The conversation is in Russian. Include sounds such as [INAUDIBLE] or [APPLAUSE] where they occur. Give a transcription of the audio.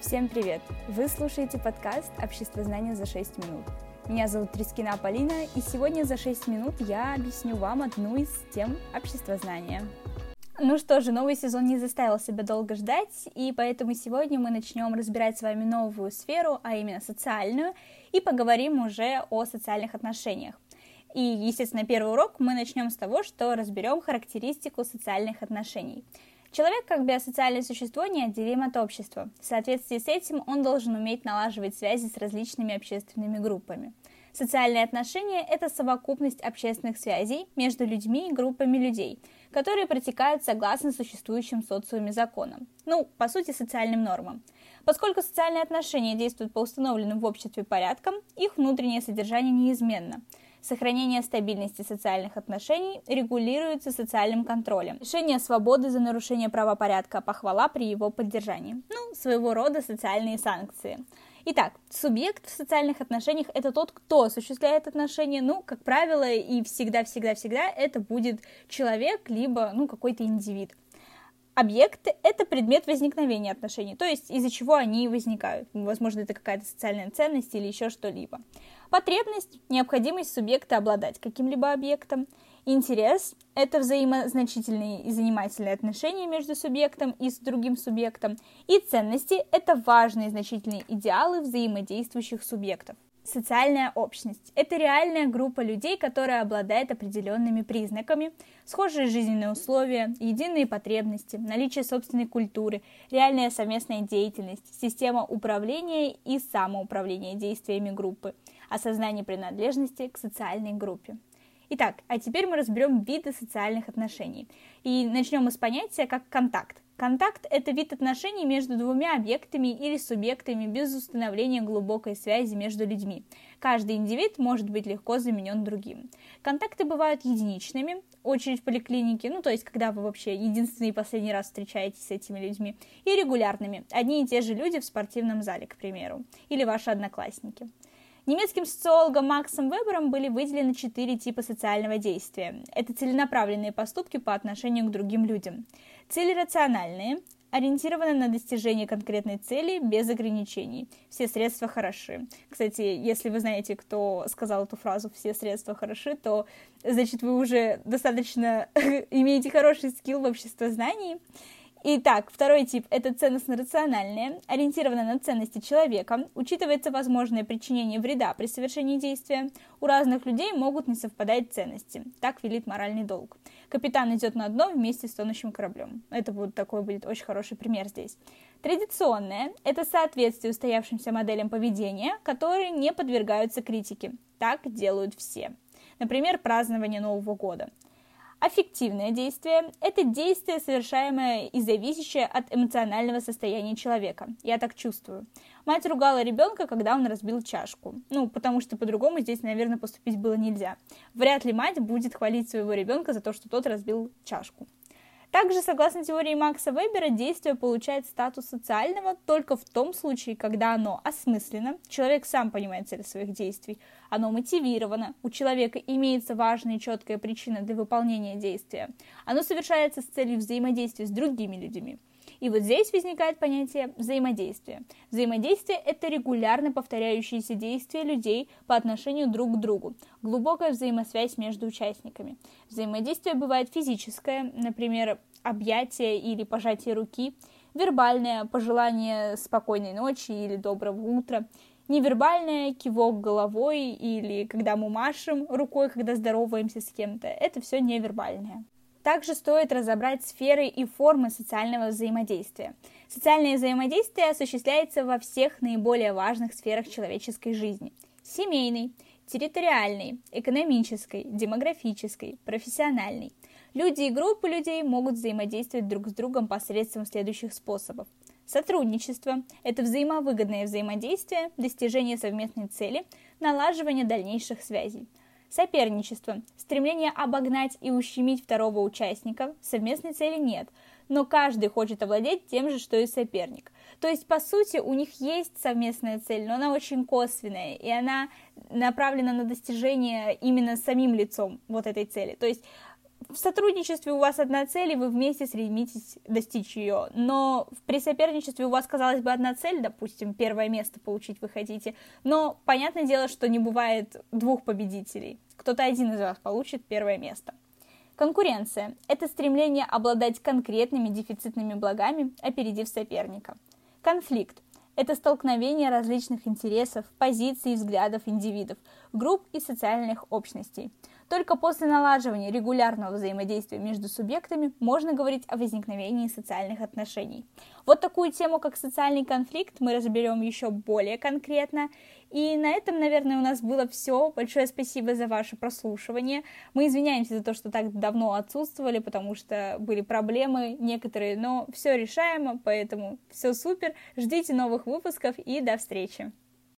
Всем привет! Вы слушаете подкаст «Общество знания за 6 минут». Меня зовут Трискина Полина, и сегодня за 6 минут я объясню вам одну из тем общества знания. Ну что же, новый сезон не заставил себя долго ждать, и поэтому сегодня мы начнем разбирать с вами новую сферу, а именно социальную, и поговорим уже о социальных отношениях. И, естественно, первый урок мы начнем с того, что разберем характеристику социальных отношений – Человек как биосоциальное существо неотделим от общества. В соответствии с этим он должен уметь налаживать связи с различными общественными группами. Социальные отношения – это совокупность общественных связей между людьми и группами людей, которые протекают согласно существующим социуме законам, ну, по сути, социальным нормам. Поскольку социальные отношения действуют по установленным в обществе порядкам, их внутреннее содержание неизменно – Сохранение стабильности социальных отношений регулируется социальным контролем. Решение свободы за нарушение правопорядка, похвала при его поддержании. Ну, своего рода социальные санкции. Итак, субъект в социальных отношениях – это тот, кто осуществляет отношения. Ну, как правило, и всегда-всегда-всегда это будет человек, либо, ну, какой-то индивид. Объект – это предмет возникновения отношений, то есть из-за чего они возникают. Возможно, это какая-то социальная ценность или еще что-либо. Потребность – необходимость субъекта обладать каким-либо объектом. Интерес – это взаимозначительные и занимательные отношения между субъектом и с другим субъектом. И ценности – это важные значительные идеалы взаимодействующих субъектов. Социальная общность – это реальная группа людей, которая обладает определенными признаками, схожие жизненные условия, единые потребности, наличие собственной культуры, реальная совместная деятельность, система управления и самоуправления действиями группы, осознание принадлежности к социальной группе. Итак, а теперь мы разберем виды социальных отношений. И начнем мы с понятия как контакт. Контакт – это вид отношений между двумя объектами или субъектами без установления глубокой связи между людьми. Каждый индивид может быть легко заменен другим. Контакты бывают единичными, очередь в поликлинике, ну то есть когда вы вообще единственный и последний раз встречаетесь с этими людьми, и регулярными, одни и те же люди в спортивном зале, к примеру, или ваши одноклассники. Немецким социологом Максом Вебером были выделены четыре типа социального действия. Это целенаправленные поступки по отношению к другим людям. Цели рациональные, ориентированы на достижение конкретной цели без ограничений. Все средства хороши. Кстати, если вы знаете, кто сказал эту фразу «все средства хороши», то значит вы уже достаточно [LAUGHS] имеете хороший скилл в обществознании. Итак, второй тип – это ценностно-рациональное, ориентировано на ценности человека, учитывается возможное причинение вреда при совершении действия. У разных людей могут не совпадать ценности, так велит моральный долг. Капитан идет на дно вместе с тонущим кораблем. Это вот такой будет очень хороший пример здесь. Традиционное – это соответствие устоявшимся моделям поведения, которые не подвергаются критике. Так делают все. Например, празднование Нового года – Аффективное действие – это действие, совершаемое и зависящее от эмоционального состояния человека. Я так чувствую. Мать ругала ребенка, когда он разбил чашку. Ну, потому что по-другому здесь, наверное, поступить было нельзя. Вряд ли мать будет хвалить своего ребенка за то, что тот разбил чашку. Также, согласно теории Макса Вебера, действие получает статус социального только в том случае, когда оно осмысленно, человек сам понимает цель своих действий, оно мотивировано, у человека имеется важная и четкая причина для выполнения действия, оно совершается с целью взаимодействия с другими людьми. И вот здесь возникает понятие взаимодействия. Взаимодействие – это регулярно повторяющиеся действия людей по отношению друг к другу, глубокая взаимосвязь между участниками. Взаимодействие бывает физическое, например, объятие или пожатие руки, вербальное пожелание спокойной ночи или доброго утра, невербальное кивок головой или когда мы машем рукой, когда здороваемся с кем-то. Это все невербальное. Также стоит разобрать сферы и формы социального взаимодействия. Социальное взаимодействие осуществляется во всех наиболее важных сферах человеческой жизни. Семейной, территориальной, экономической, демографической, профессиональной. Люди и группы людей могут взаимодействовать друг с другом посредством следующих способов. Сотрудничество – это взаимовыгодное взаимодействие, достижение совместной цели, налаживание дальнейших связей. Соперничество – стремление обогнать и ущемить второго участника, совместной цели нет, но каждый хочет овладеть тем же, что и соперник. То есть, по сути, у них есть совместная цель, но она очень косвенная, и она направлена на достижение именно самим лицом вот этой цели. То есть, в сотрудничестве у вас одна цель, и вы вместе стремитесь достичь ее. Но при соперничестве у вас, казалось бы, одна цель, допустим, первое место получить вы хотите, но понятное дело, что не бывает двух победителей. Кто-то один из вас получит первое место. Конкуренция – это стремление обладать конкретными дефицитными благами, опередив соперника. Конфликт – это столкновение различных интересов, позиций и взглядов индивидов, групп и социальных общностей – только после налаживания регулярного взаимодействия между субъектами можно говорить о возникновении социальных отношений. Вот такую тему, как социальный конфликт, мы разберем еще более конкретно. И на этом, наверное, у нас было все. Большое спасибо за ваше прослушивание. Мы извиняемся за то, что так давно отсутствовали, потому что были проблемы некоторые, но все решаемо, поэтому все супер. Ждите новых выпусков и до встречи.